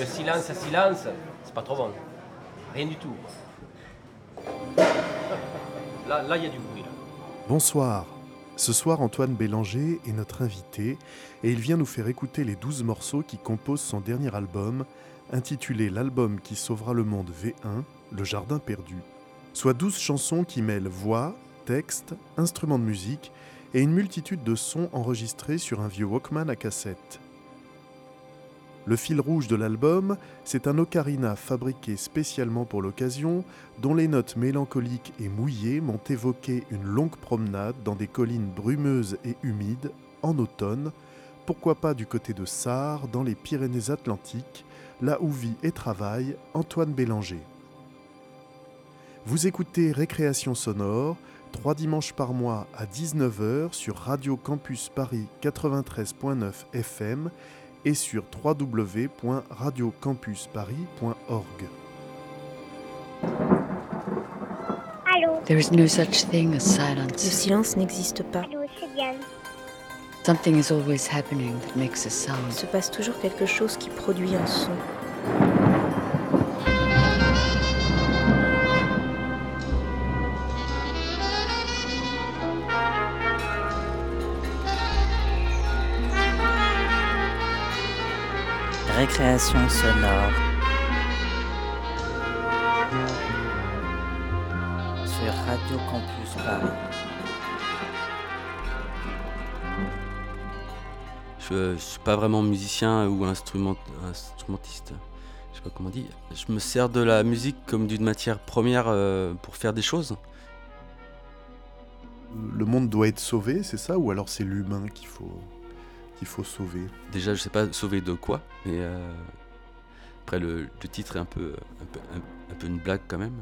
Le silence silence, c'est pas trop bon. Rien du tout. Là, il y a du bruit. Bonsoir. Ce soir, Antoine Bélanger est notre invité et il vient nous faire écouter les 12 morceaux qui composent son dernier album, intitulé L'album qui sauvera le monde V1, Le Jardin perdu. Soit 12 chansons qui mêlent voix, texte, instruments de musique et une multitude de sons enregistrés sur un vieux Walkman à cassette. Le fil rouge de l'album, c'est un ocarina fabriqué spécialement pour l'occasion, dont les notes mélancoliques et mouillées m'ont évoqué une longue promenade dans des collines brumeuses et humides, en automne, pourquoi pas du côté de Sarre, dans les Pyrénées-Atlantiques, là où vit et travaille Antoine Bélanger. Vous écoutez Récréation sonore, trois dimanches par mois à 19h sur Radio Campus Paris 93.9 FM et sur www.radiocampusparis.org. Allô There is no such thing as Le silence. silence n'existe pas. Allô. Something is always happening that makes a Il sound. se passe toujours quelque chose qui produit un son. Récréation sonore sur Radio Campus Paris. Je, je suis pas vraiment musicien ou instrument- instrumentiste. Je sais pas comment on dit. Je me sers de la musique comme d'une matière première euh, pour faire des choses. Le monde doit être sauvé, c'est ça? Ou alors c'est l'humain qu'il faut, qu'il faut sauver Déjà, je sais pas sauver de quoi, mais euh, après le, titre est un peu, un peu, un- un peu une blague quand même.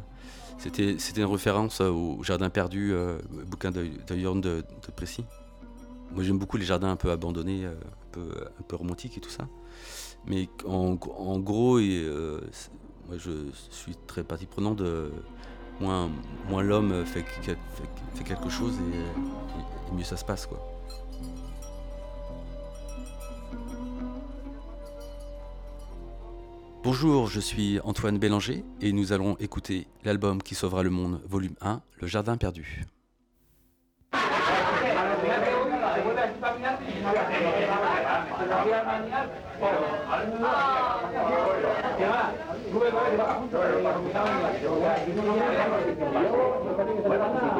C'était, c'était une référence euh, au Jardin perdu, euh, bouquin de, de Jorn. Moi, j'aime beaucoup les jardins un peu abandonnés, euh, un peu, un peu romantiques et tout ça. Mais en, gros, et, moi, je suis très partie prenante de moins, moins l'homme fait, que- fait, fait quelque chose et- et mieux ça se passe, quoi. Bonjour, je suis Antoine Bélanger et nous allons écouter l'album qui sauvera le monde, volume 1, Le Jardin perdu.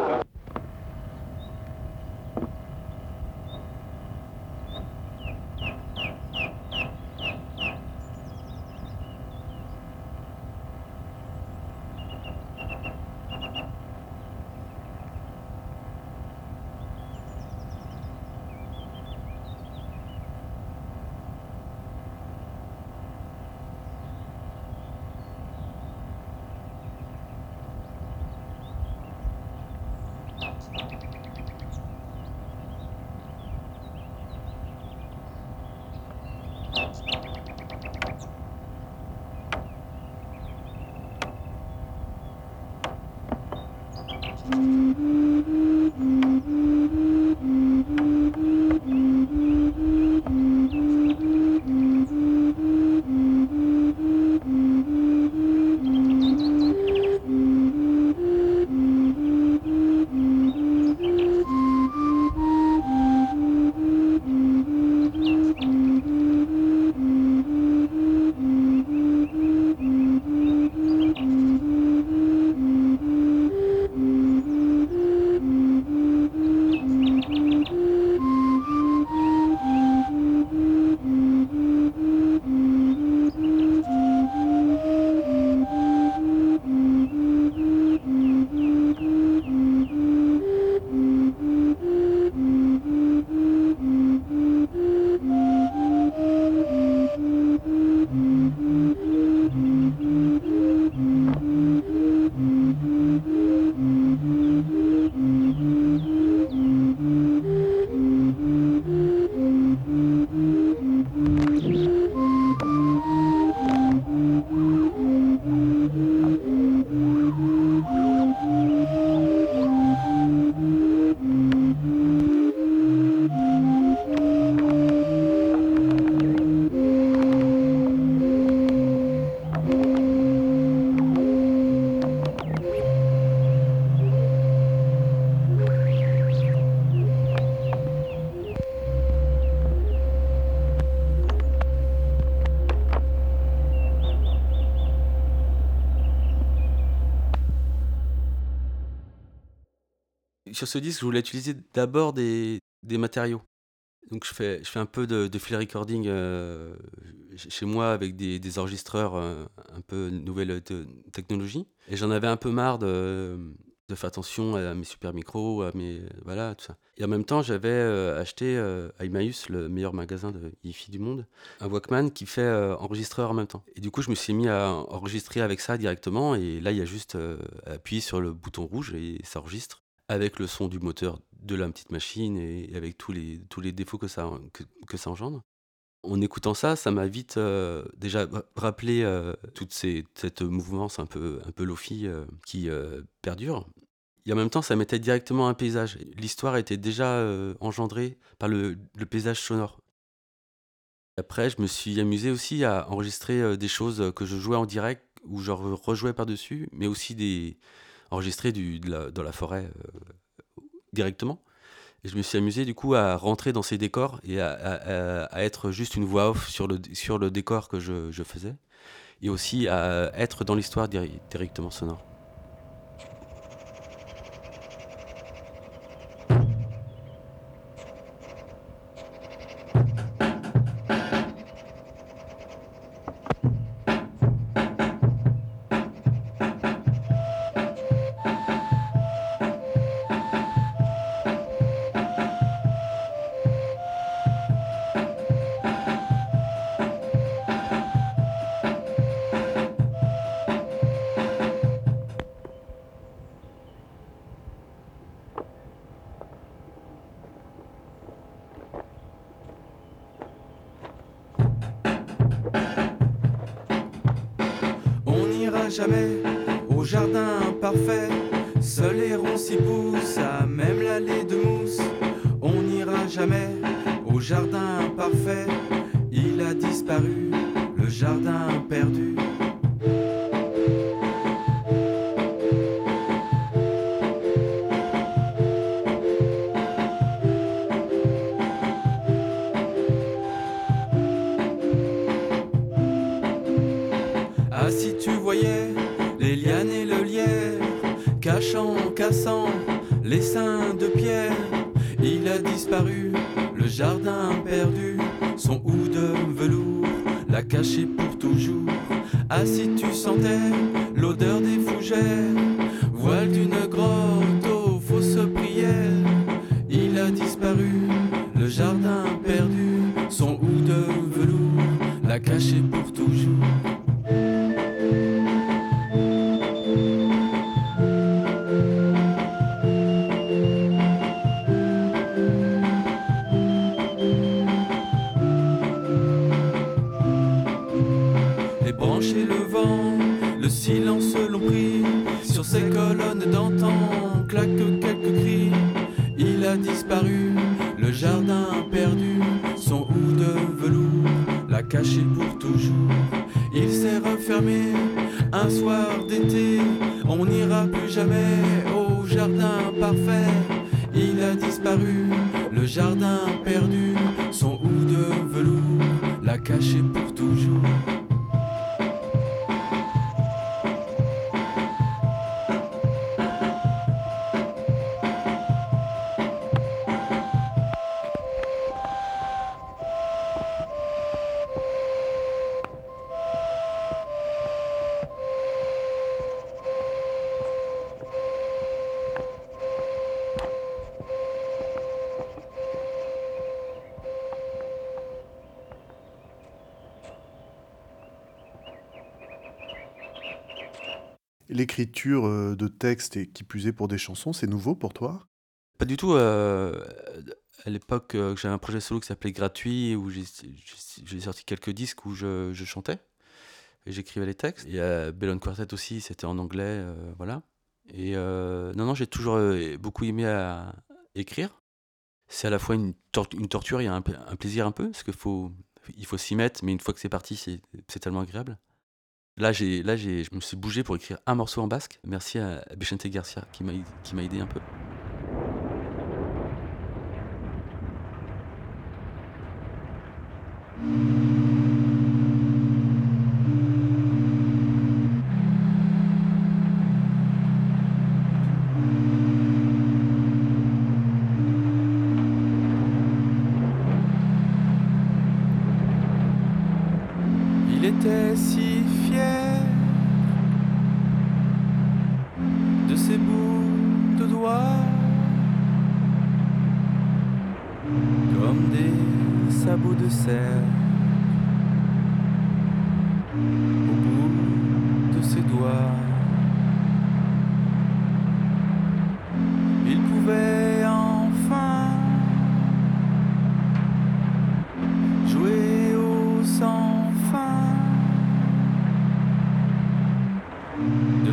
Mm-hmm. Sur ce disque, je voulais utiliser d'abord des, des matériaux. Donc je fais, je fais un peu de, de recording euh, chez moi avec des, enregistreurs euh, un peu nouvelle te- technologie. Et j'en avais un peu marre de, de faire attention à mes super micros, à mes voilà tout ça. Et en même temps, j'avais euh, acheté à Emmaüs, le meilleur magasin de hi-fi du monde, un Walkman qui fait enregistreur en même temps. Et du coup, je me suis mis à enregistrer avec ça directement. Et là, il y a juste appuyer sur le bouton rouge et ça enregistre avec le son du moteur de la petite machine et, avec tous les, tous les défauts que ça, que, ça engendre. En écoutant ça, ça m'a vite euh, déjà ra- rappelé euh, toute cette mouvance un peu, un peu lofi euh, qui euh, perdure. Et en même temps, ça mettait directement un paysage. L'histoire était déjà euh, engendrée par le, le paysage sonore. Après, je me suis amusé aussi à enregistrer des choses que je jouais en direct ou je re- rejouais par-dessus, mais aussi des enregistrer du, dans la forêt euh, directement. Et je me suis amusé du coup à rentrer dans ces décors et à, à- à- être juste une voix off sur le, sur le décor que je, je faisais. Et aussi à être dans l'histoire directement sonore. Les seins de pierre Il a disparu, le jardin perdu Son hou de velours l'a caché pour toujours. Si tu sentais l'odeur des fougères Voile d'une grotte aux fausses prières. Il a disparu, le jardin perdu Son hou de velours l'a caché pour toujours L'écriture euh, de textes et qui plus est pour des chansons, c'est nouveau pour toi? Pas du tout. euh, à l'époque, euh, j'avais un projet solo qui s'appelait Gratuit, où j'ai sorti quelques disques où je, chantais et j'écrivais les textes. Et à Bellon Quartet aussi, c'était en anglais, euh, voilà. Et euh, non, non, j'ai toujours euh, beaucoup aimé écrire. C'est à la fois une, tor- une torture et un, pla- un plaisir un peu, parce qu'il faut, s'y mettre, mais une fois que c'est parti, c'est tellement agréable. Là, j'ai, là j'ai, je me suis bougé pour écrire un morceau en basque. Merci à Vicente Garcia qui m'a, qui m'a aidé un peu.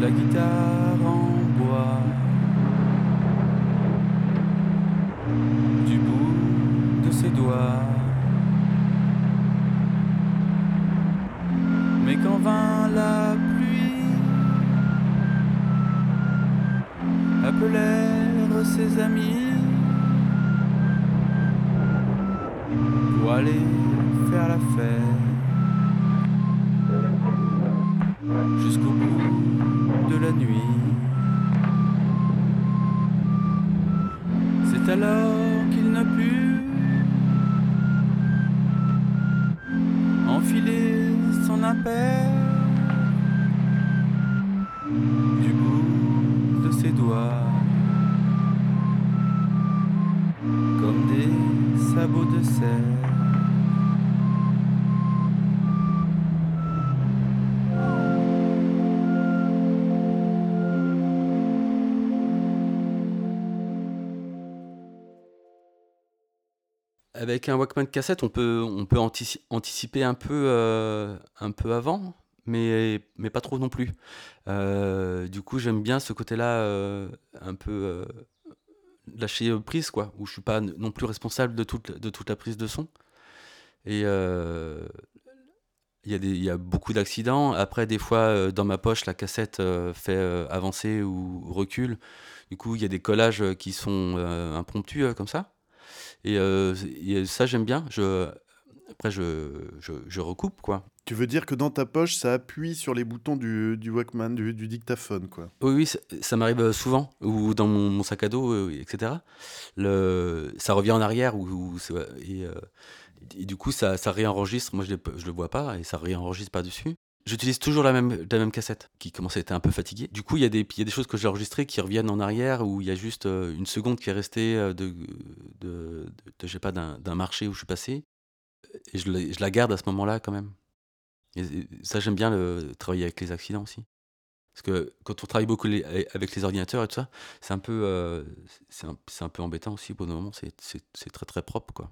La guitare Avec un Walkman cassette, on peut, on peut antici- anticiper un peu, euh, un peu avant, mais, mais pas trop non plus. Euh, du coup, j'aime bien ce côté-là, euh, un peu lâcher prise, quoi, où je suis pas non plus responsable de toute, de toute la prise de son. Et il y, a y a beaucoup d'accidents. Après, des fois, dans ma poche, la cassette fait avancer ou recule. Du coup, il y a des collages qui sont impromptus, comme ça. Et, euh, et ça, j'aime bien. Je, après, je, je, je recoupe, quoi. Tu veux dire que dans ta poche, ça appuie sur les boutons du, du Walkman, du, du dictaphone, quoi. Oui, oui, ça, ça m'arrive euh, souvent, ou dans mon, mon sac à dos, euh, etc. Le, ça revient en arrière, ou, et du coup, ça, ça réenregistre. Moi, je ne le vois pas, et ça réenregistre par-dessus. J'utilise toujours la même, la même cassette, qui commence à être un peu fatiguée. Du coup, il y, y a des choses que j'ai enregistrées qui reviennent en arrière, où il y a juste euh, une seconde qui est restée euh, de, de, je d'un marché où je suis passé. Et je, la- garde à ce moment-là, quand même. Ça, j'aime bien le, travailler avec les accidents aussi. Parce que quand on travaille beaucoup avec les ordinateurs et tout ça, c'est un peu, euh, un, un peu embêtant aussi. Au bout d'un moment, c'est très très propre, quoi.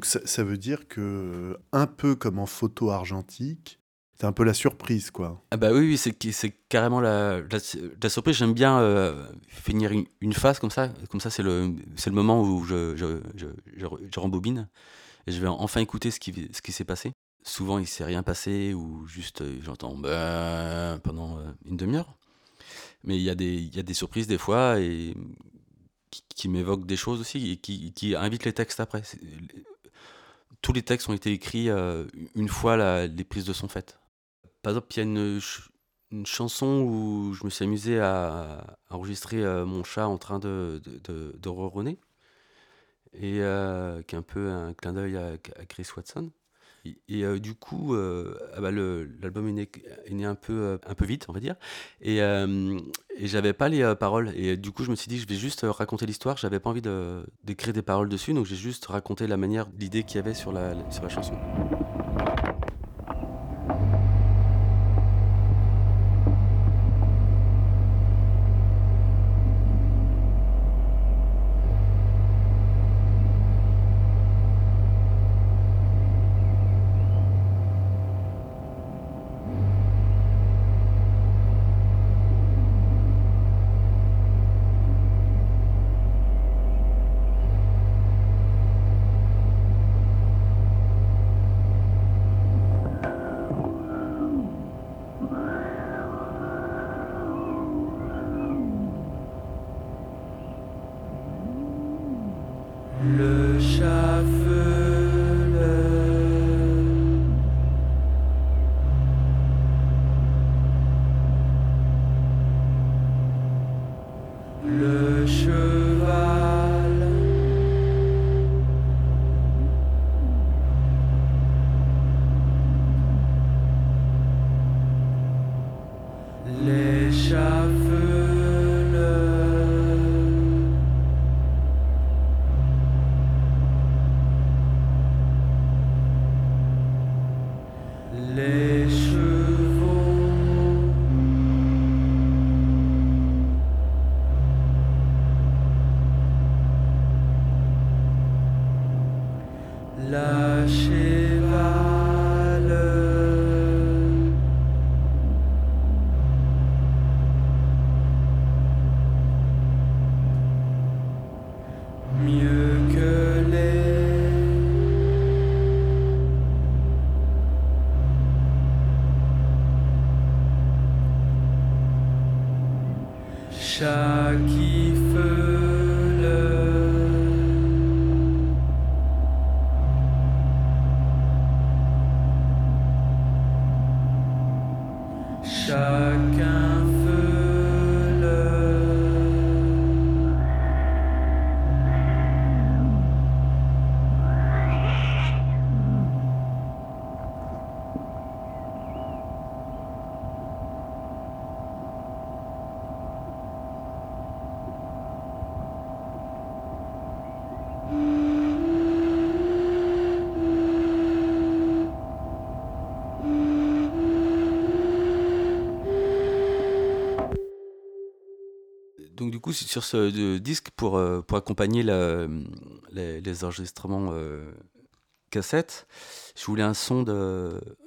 Donc ça, veut dire que, un peu comme en photo argentique, c'est un peu la surprise, quoi. Ah bah oui, oui, c'est carrément la, surprise. J'aime bien euh, finir une, phase comme ça. Comme ça, c'est le, le moment où je, je, je, je, rembobine et je vais enfin écouter ce qui, ce qui s'est passé. Souvent, il s'est rien passé ou juste euh, j'entends bah pendant euh, une demi-heure. Mais il y, a des, y a des surprises des fois et qui, qui m'évoquent des choses aussi et qui, qui invitent les textes après. Tous les textes ont été écrits euh, une fois les prises de son faites. Par exemple, il y a une, ch- une chanson où je me suis amusé à, enregistrer euh, mon chat en train de, de, ronronner, et euh, qui est un peu un clin d'œil à Chris Watson. Et, euh, du coup, euh, ah bah, l'album est né, euh, un peu vite, on va dire, et, j'avais pas les paroles. Et du coup, je me suis dit, je vais juste raconter l'histoire. J'avais pas envie d'écrire des paroles dessus, donc j'ai juste raconté la manière, l'idée qu'il y avait sur la chanson. Chat Chacun du coup, sur ce euh, disque, pour, euh, pour accompagner les, enregistrements euh, cassettes, je voulais un son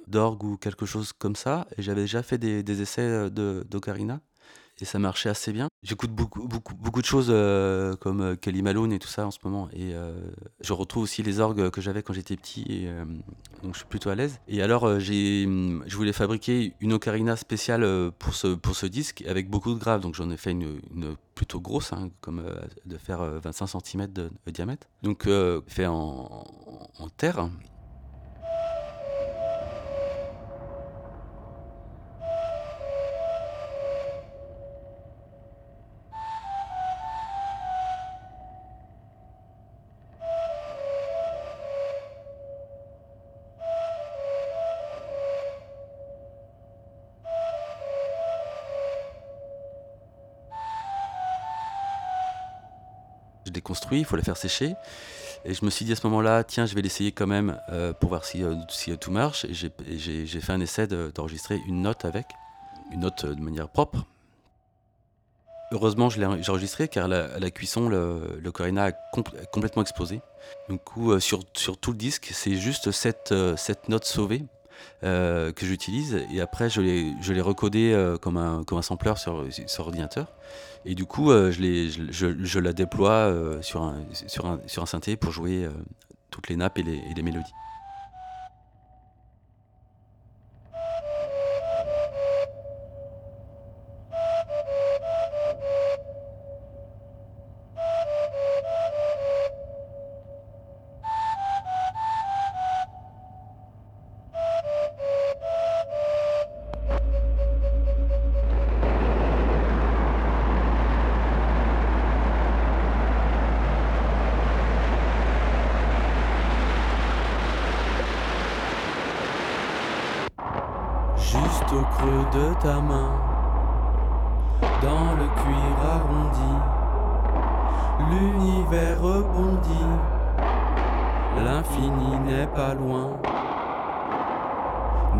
d'orgue ou quelque chose comme ça. Et j'avais déjà fait des, essais d'ocarina. Et ça marchait assez bien. J'écoute beaucoup, beaucoup, beaucoup de choses euh, comme euh, Kelly Malone et tout ça en ce moment. Et euh, je retrouve aussi les orgues que j'avais quand j'étais petit. Et, donc je suis plutôt à l'aise. Et alors, hum, je voulais fabriquer une ocarina spéciale pour ce, pour ce disque avec beaucoup de graves. Donc j'en ai fait une, plutôt grosse, hein, comme de faire euh, 25 cm de, diamètre. Donc fait en terre. Je l'ai construit, il faut la faire sécher. Et je me suis dit à ce moment-là, tiens, je vais l'essayer quand même euh, pour voir si, euh, euh, tout marche. Et j'ai- fait un essai de- d'enregistrer une note avec, une note de manière propre. heureusement, je l'ai enregistré car la- la cuisson, le, Corina a compl- a complètement explosé. Du coup, sur, tout le disque, c'est juste cette note sauvée euh, que j'utilise. Et après, je l'ai recodé euh, comme, un, comme sur, ordinateur. Et du coup, euh, je, je, je- la déploie sur, un, sur, synthé pour jouer toutes les nappes et les mélodies. L'infini n'est pas loin.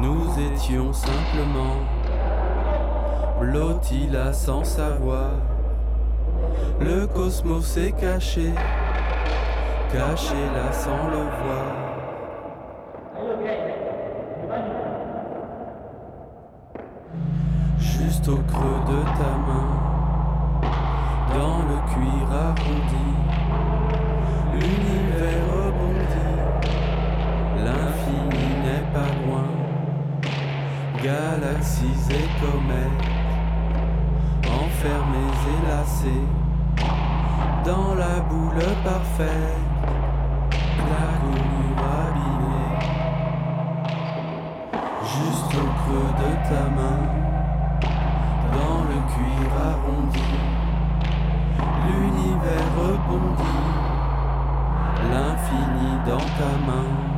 Nous étions simplement blottis là sans savoir. Le cosmos est caché, caché là sans le voir. Juste au creux de ta main, dans le cuir arrondi, l'infini n'est pas loin, galaxies et comètes, enfermés et lassés, dans la boule parfaite, la coulure abîmée, juste au creux de ta main dans le cuir arrondi. L'univers rebondit, l'infini dans ta main.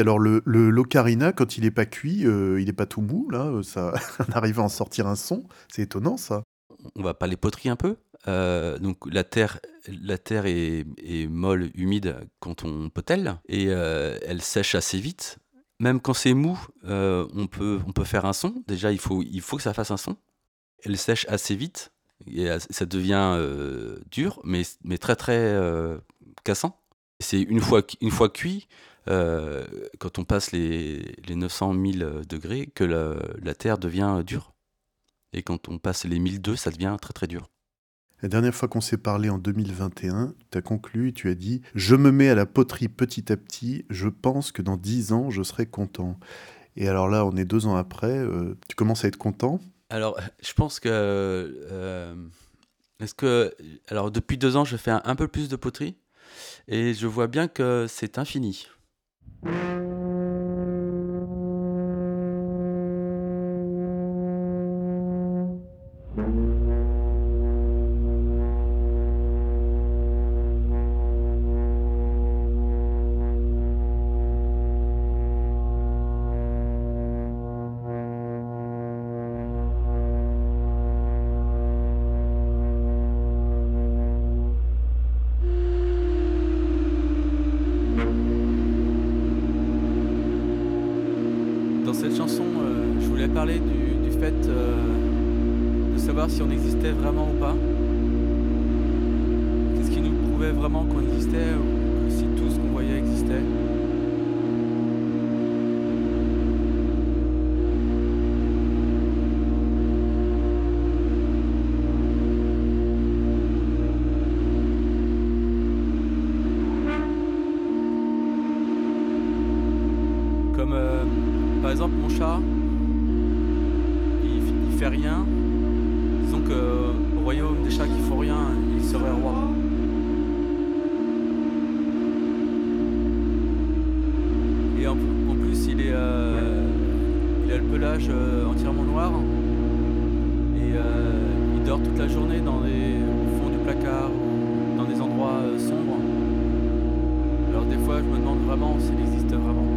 Alors le, l'ocarina, quand il n'est pas cuit, euh, il n'est pas tout mou, là, euh, ça, on arrive à en sortir un son. C'est étonnant, ça. on va pas les poteries un peu? Euh, donc la terre, la terre est, molle, humide quand on potelle et elle sèche assez vite. Même quand c'est mou, on, peut, on peut faire un son. Déjà, il faut, il faut que ça fasse un son. Elle sèche assez vite et ça devient dur, mais, mais très très cassant. C'est une fois, une fois cuit, euh, quand on passe les, les 900 000 degrés, que la, la terre devient dure. Et quand on passe les 1002, ça devient très très dur. La dernière fois qu'on s'est parlé en 2021, tu as conclu et tu as dit Je me mets à la poterie petit à petit, je pense que dans dix ans, je serai content. Et alors là, on est deux ans après, euh, tu commences à être content? Alors, je pense que. euh, Est-ce que. Alors, depuis deux ans, je fais un, un peu plus de poterie et je vois bien que c'est infini. Dans il, fait rien. Disons que au royaume des chats qui font rien, il serait roi. Et en, plus, il est, euh, il a le pelage euh, entièrement noir et euh, il dort toute la journée dans les, au fond du placard dans des endroits sombres. Alors des fois, je me demande vraiment s'il existe vraiment.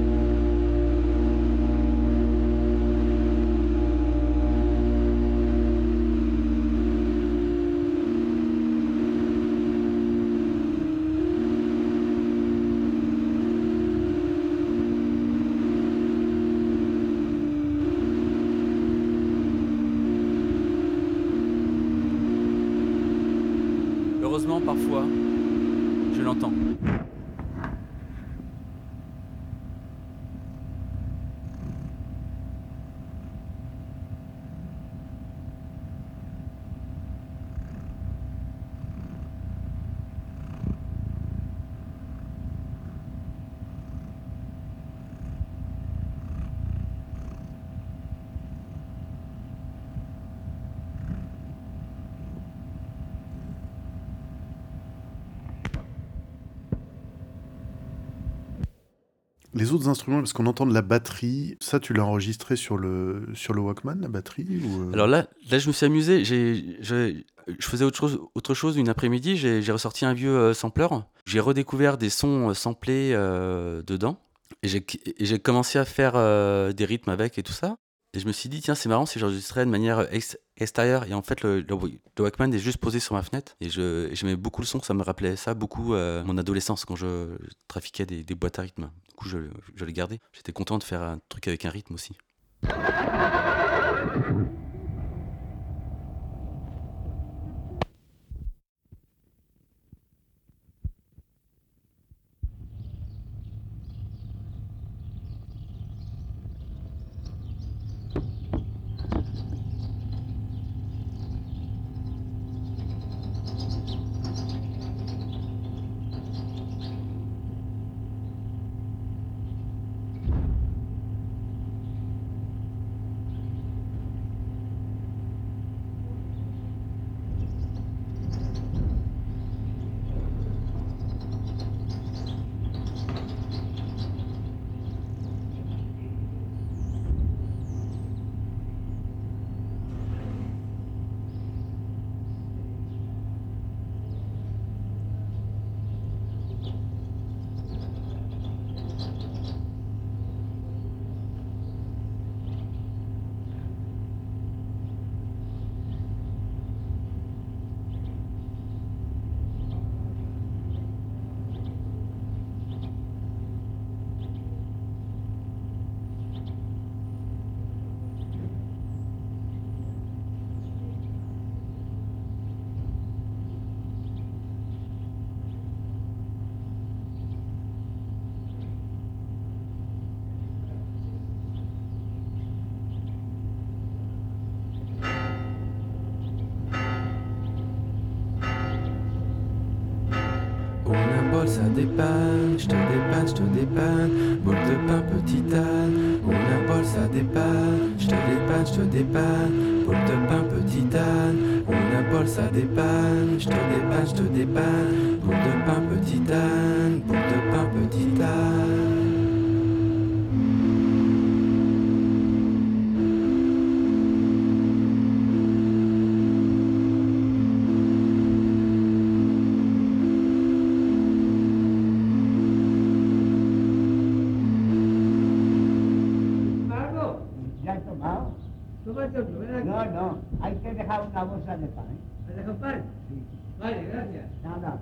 Heureusement, parfois, je l'entends. Les autres instruments, parce qu'on entend de la batterie, ça tu l'as enregistré sur le, sur le Walkman, la batterie ou, euh, Alors là, là, je me suis amusé. J'ai, je, faisais autre chose, autre chose une après-midi. J'ai, ressorti un vieux euh, sampler. J'ai redécouvert des sons euh, samplés euh, dedans. Et j'ai, commencé à faire des rythmes avec et tout ça. Et je me suis dit, tiens, c'est marrant si j'enregistrais de manière ex- extérieure. Et en fait, le, Walkman est juste posé sur ma fenêtre. Et et j'aimais beaucoup le son. Ça me rappelait ça beaucoup euh, mon adolescence quand je, je trafiquais des, des boîtes à rythme. Coup, je, je l'ai gardé. J'étais content de faire un truc avec un rythme aussi. On bol, ça dépanne, je te dépanne, je te dépanne, bol de pain, petite âne. On a bol, ça dépanne, je te dépanne, je te bol de pain, petite âne. On a bol, ça dépanne, je te dépanne, je te dépanne, bol de pain, petite âne, No, no, hay que dejar una bolsa de pan. ¿eh? ¿Me dejan pan? Sí. Vale, gracias. Nada.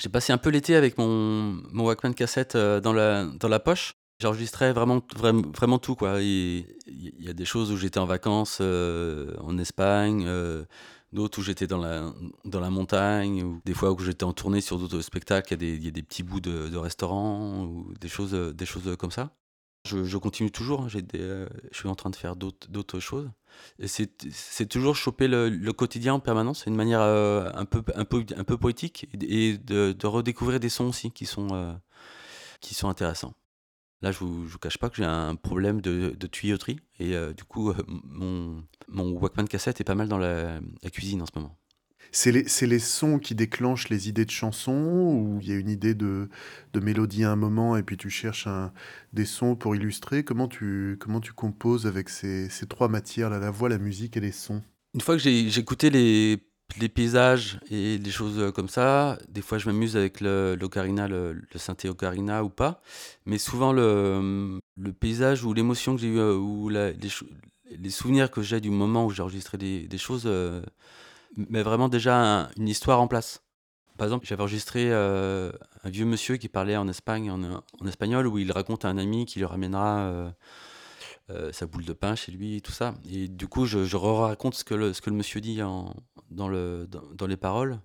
J'ai passé un peu l'été avec mon, mon Walkman cassette euh, dans la, dans la poche j'enregistrais vraiment, vraiment, tout. quoi. Il y a des choses où j'étais en vacances euh, en Espagne, euh, d'autres où j'étais dans la, dans la montagne, ou des fois où j'étais en tournée sur d'autres spectacles. Il y, a des- il y a des petits bouts de, restaurants ou des choses, des choses comme ça. Je, je continue toujours. hein. Des, euh, je suis en train de faire d'autres choses. C'est toujours choper le, le quotidien en permanence. C'est une manière euh, un, peu, un, peu, un peu poétique et, de redécouvrir des sons aussi qui sont, euh, qui sont intéressants. Là, je vous, je vous cache pas que j'ai un problème de, de tuyauterie. Et euh, du coup, euh, mon, mon Walkman cassette est pas mal dans la, la cuisine en ce moment. C'est les, sons qui déclenchent les idées de chansons ou il y a une idée de, de mélodie à un moment et puis tu cherches un- des sons pour illustrer? Comment tu, comment tu composes avec ces, ces trois matières, là, la voix, la musique et les sons? Une fois que j'ai écouté les, les paysages et des choses euh, comme ça, des fois je m'amuse avec le- l'ocarina, le, le synthé ocarina ou pas, mais souvent le, le paysage ou l'émotion que j'ai eu euh, ou les, les souvenirs que j'ai du moment où j'ai enregistré des, choses, euh, mais vraiment déjà un- une histoire en place. Par exemple, j'avais enregistré euh, un vieux monsieur qui parlait en Espagne, en, espagnol, où il raconte à un ami qui lui ramènera euh, sa boule de pain chez lui, tout ça. Et du coup, je, je raconte ce que le, ce que le monsieur dit en, dans, le, dans, dans les paroles,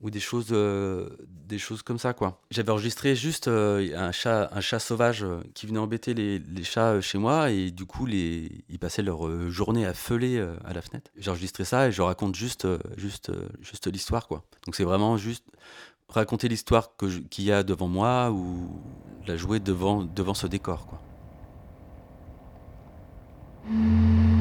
ou des choses, euh, des choses comme ça, quoi. J'avais enregistré juste euh, un, chat, un chat sauvage qui venait embêter les, les chats chez moi, et du coup, les, ils passaient leur journée à feuler à la fenêtre. J'ai enregistré ça et je raconte juste, juste, juste l'histoire, quoi. Donc c'est vraiment juste raconter l'histoire qu'il y a devant moi ou la jouer devant, devant ce décor, quoi. Música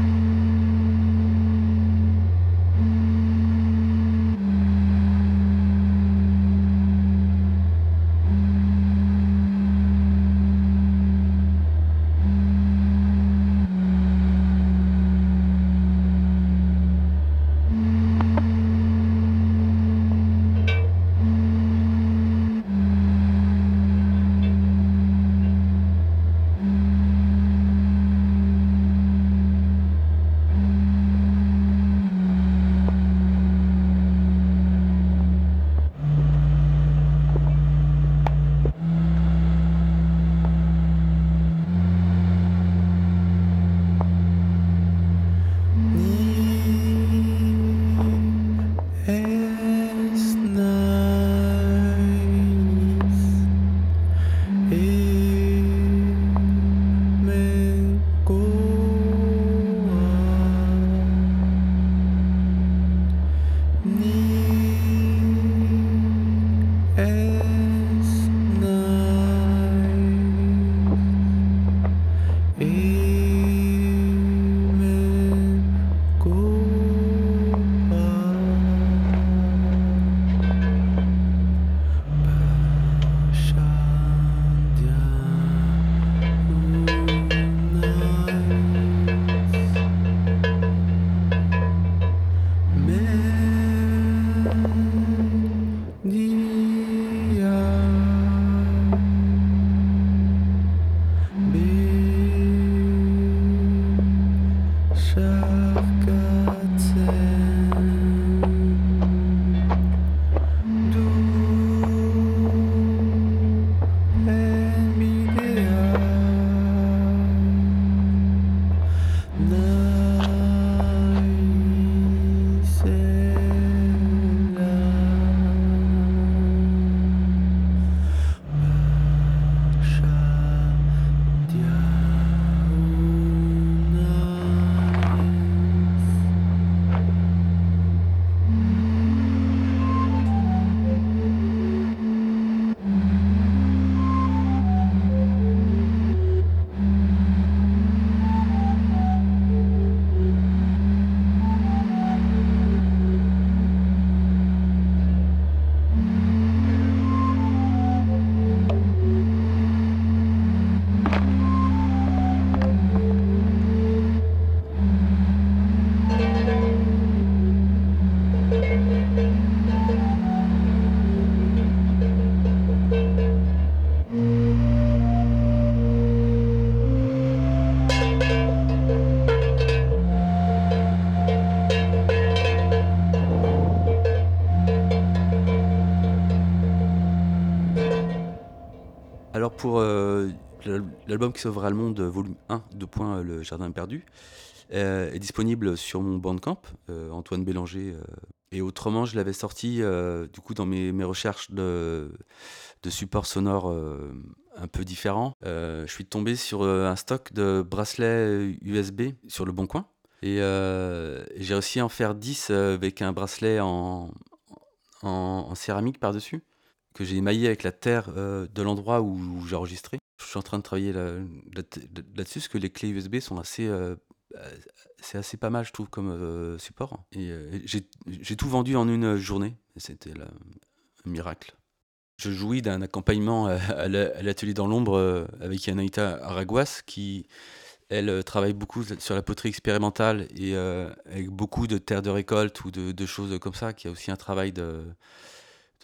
l'album qui sauvera le monde, volume 1, de point Le Jardin perdu, euh, est disponible sur mon bandcamp, euh, Antoine Bélanger. euh. et autrement, je l'avais sorti euh, du coup dans mes, recherches de, de supports sonores euh, un peu différents. Euh, je suis tombé sur euh, un stock de bracelets USB sur le Bon Coin. Et, euh, j'ai réussi à en faire 10 euh, avec un bracelet en, en, céramique par-dessus, que j'ai émaillé avec la terre euh, de l'endroit où j'ai enregistré. Je suis en train de travailler là- là- là-dessus, parce que les clés USB sont assez... euh, euh, c'est assez pas mal, je trouve, comme euh, support. J'ai tout vendu en une journée. C'était un miracle. Je jouis d'un accompagnement à, à la- à l'atelier dans l'ombre avec Anaïta Araguas qui, elle, travaille beaucoup sur la poterie expérimentale et avec beaucoup de terres de récolte ou de, de choses comme ça, qui a aussi un travail de,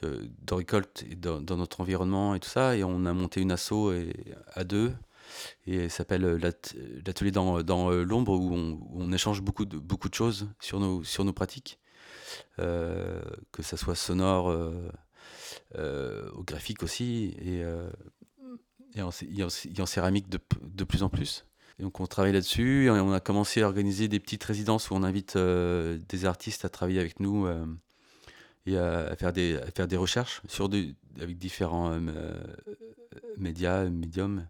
de, récolte et dans, notre environnement et tout ça. Et on a monté une asso et, à deux et elle s'appelle euh, l'at- l'atelier dans, dans euh, l'ombre où on, on échange beaucoup de, beaucoup de choses sur nos, sur nos pratiques, euh, que ça soit sonore, au graphique aussi, et, et, en, céramique de, de plus en plus. Donc on travaille là-dessus et on a commencé à organiser des petites résidences où on invite des artistes à travailler avec nous et à, faire des, à faire des recherches sur des, avec différents euh, euh, médias, médiums.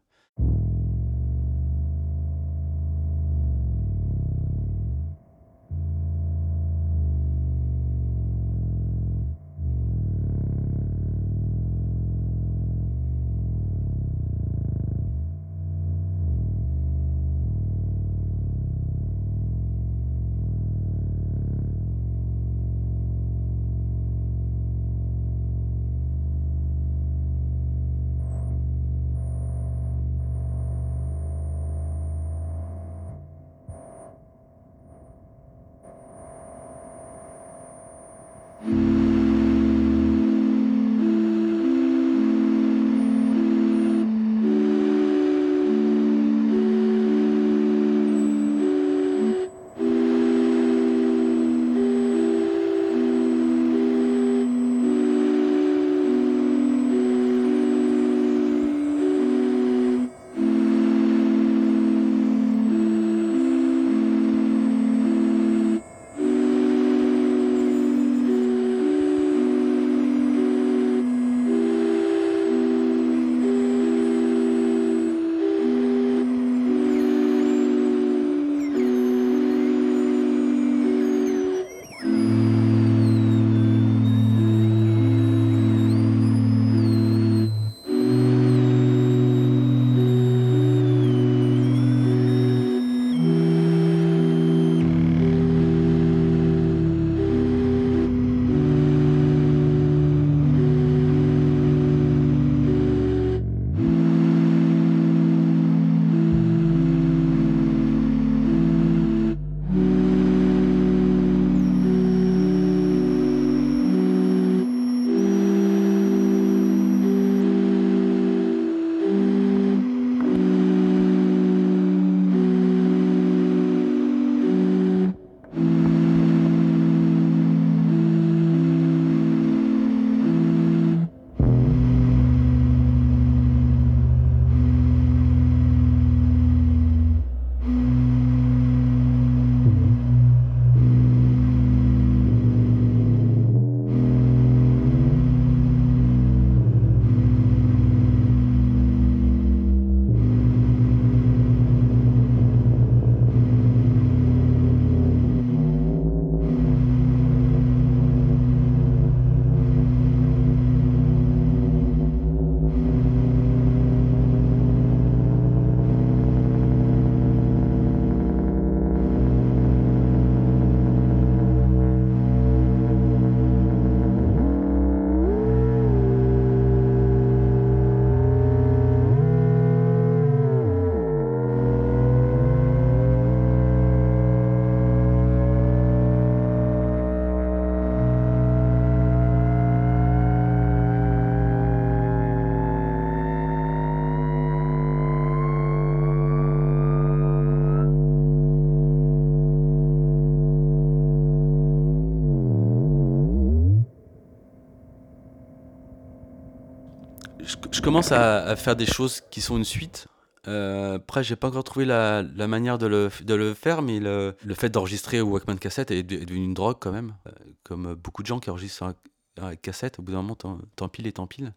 Commence à, à faire des choses qui sont une suite. Euh, après, j'ai pas encore trouvé la, la manière de le, de le faire, mais le, le fait d'enregistrer au Walkman cassette est, de- est devenu une drogue quand même. Euh, comme beaucoup de gens qui enregistrent un, un cassette, au bout d'un moment, t'empiles et t'empiles.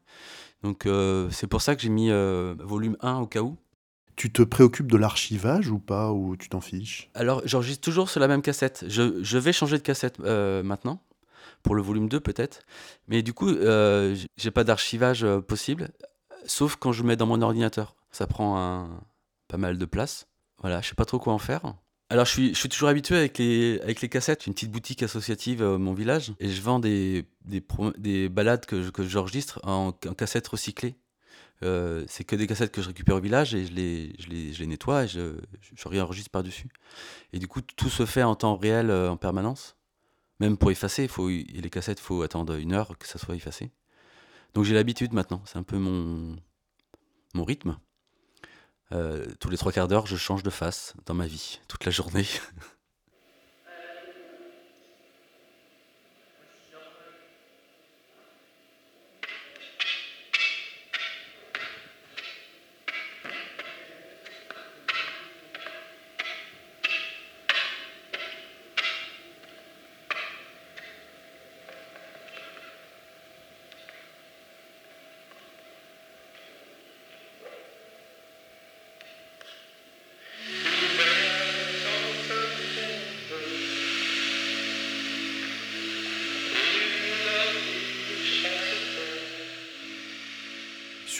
Donc, euh, c'est pour ça que j'ai mis euh, volume 1 au cas où. Tu te préoccupes de l'archivage ou pas, ou tu t'en fiches? Alors, j'enregistre toujours sur la même cassette. Je, je vais changer de cassette maintenant, pour le volume 2 peut-être. Mais du coup, euh, j'ai pas d'archivage euh, possible, sauf quand je mets dans mon ordinateur. Ça prend pas mal de place. Voilà, je sais pas trop quoi en faire. Alors, je suis, toujours habitué avec les, cassettes. Une petite boutique associative euh, à mon village et je vends des, balades que, que j'enregistre en, en cassettes recyclées. Euh, c'est que des cassettes que je récupère au village et je les, nettoie et je, je réenregistre par-dessus. Et du coup, tout se fait en temps réel euh, en permanence. Même pour effacer, faut, les cassettes, il faut attendre une heure que ça soit effacé. Donc j'ai l'habitude maintenant, c'est un peu mon, mon rythme. Euh, tous les trois quarts d'heure, je change de face dans ma vie, toute la journée.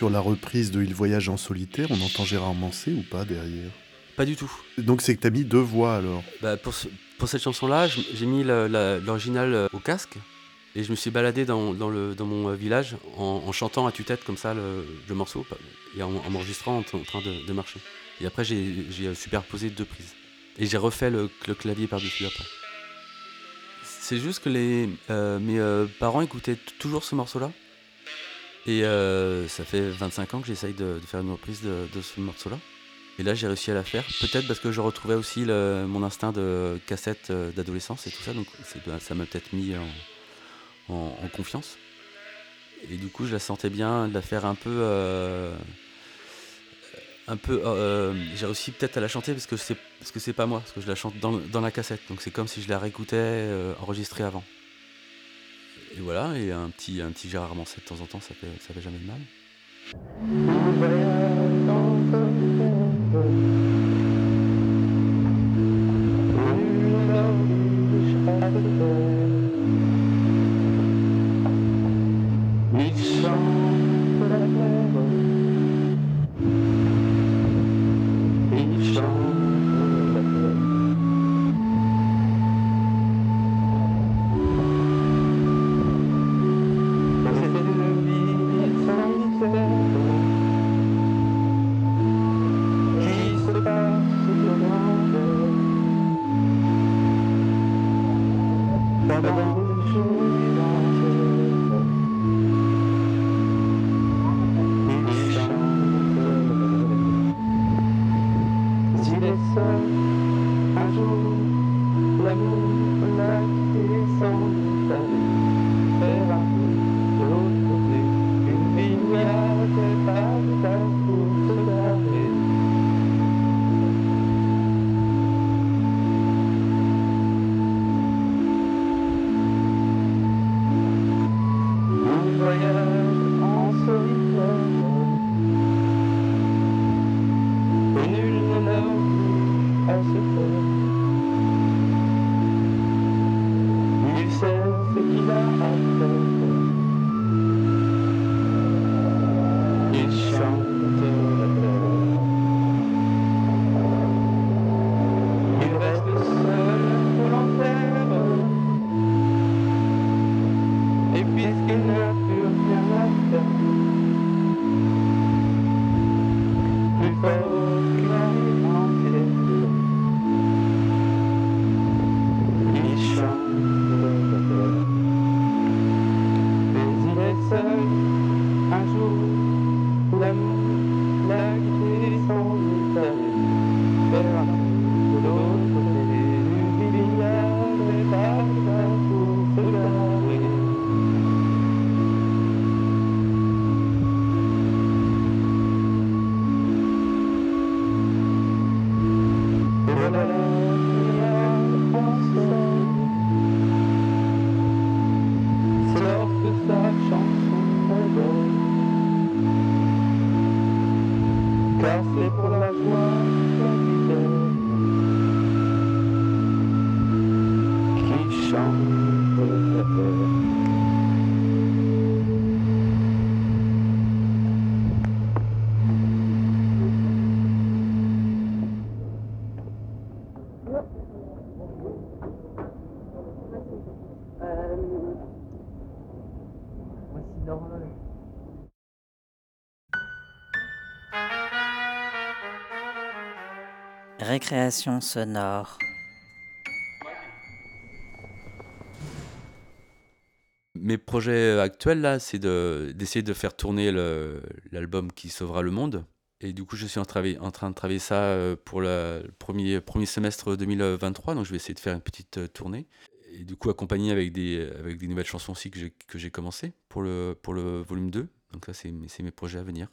Sur la reprise de Il voyage en solitaire, on entend Gérard Mancé ou pas derrière? Pas du tout. Donc c'est que t'as mis deux voix alors Bah, pour, ce- pour cette chanson-là, j'ai mis l'original euh, au casque et je me suis baladé dans, dans le, dans mon euh, village en, en chantant à tue-tête comme ça le, le morceau et en, en m'enregistrant en, train de, de marcher. Et après, j'ai euh, superposé deux prises. Et j'ai refait le, le clavier par-dessus après. C'est juste que les, euh, mes euh, parents écoutaient toujours ce morceau-là. Et euh, ça fait 25 ans que j'essaye de, faire une reprise de, ce morceau-là. Et là, j'ai réussi à la faire. Peut-être parce que je retrouvais aussi mon instinct de cassette euh, d'adolescence et tout ça. Donc ça m'a peut-être mis en, confiance. Et du coup, je la sentais bien de la faire un peu. euh, un peu. j'ai réussi peut-être à la chanter parce que c'est pas moi, parce que je la chante dans, la cassette. Donc c'est comme si je la réécoutais enregistrée avant. Et voilà, et un petit, un petit Gérard Manset de temps en temps, ça fait, ça fait jamais de mal. Récréation sonore. Mes projets actuels, là, c'est de- d'essayer de, faire tourner l'album qui sauvera le monde. Et du coup, je suis en, train de travailler ça euh, pour le premier, semestre 2023. Donc, je vais essayer de faire une petite euh, tournée. Et du coup, accompagné avec des, nouvelles chansons aussi que j'ai- commencé pour le, pour le volume 2. Donc, ça, c'est mes projets à venir.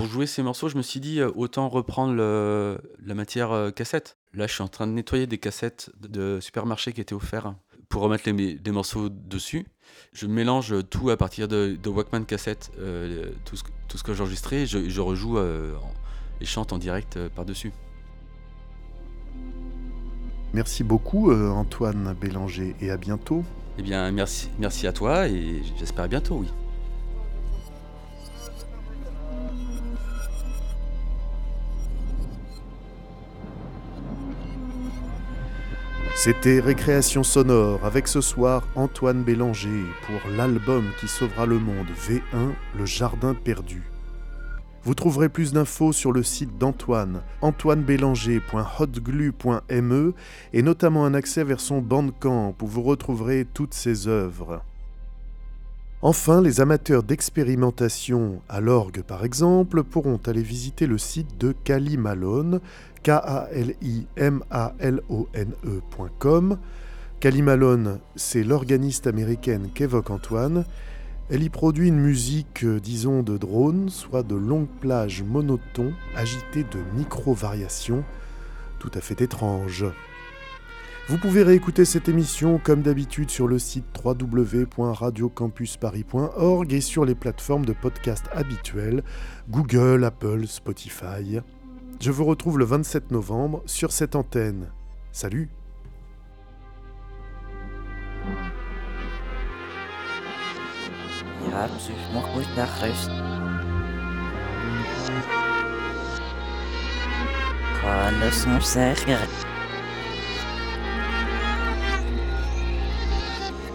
Pour jouer ces morceaux, je me suis dit euh, autant reprendre le- la matière euh, cassette. Là, je suis en train de nettoyer des cassettes de supermarché qui étaient offerts pour remettre les, les morceaux dessus. Je mélange tout à partir de, de Walkman cassette, euh, tout, ce, que- tout ce que j'ai enregistré, je, je rejoue euh, et chante en direct euh, par-dessus. Merci beaucoup Antoine Bélanger et à bientôt. Eh bien, merci, merci à toi et j'espère à bientôt, oui. C'était Récréation sonore avec ce soir Antoine Bélanger pour l'album qui sauvera le monde V1, Le Jardin perdu. Vous trouverez plus d'infos sur le site d'Antoine, antoinebélanger.hotglue.me et notamment un accès vers son bandcamp où vous retrouverez toutes ses œuvres. Enfin, les amateurs d'expérimentation à l'orgue par exemple pourront aller visiter le site de Cali Malone, K-A-L-I-M-A-L-O-N-E.com. Cali Malone, c'est l'organiste américaine qu'évoque Antoine. Elle y produit une musique, euh, disons, de drone, soit de longues plages monotones agitées de micro-variations, tout à fait étranges. Vous pouvez réécouter cette émission comme d'habitude sur le site www.radiocampusparis.org et sur les plateformes de podcast habituelles Google, Apple, Spotify. Je vous retrouve le 27 novembre sur cette antenne. Salut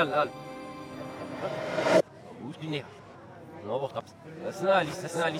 voulez يلا وش دنيا نور طبس اسنا لي اسنا لي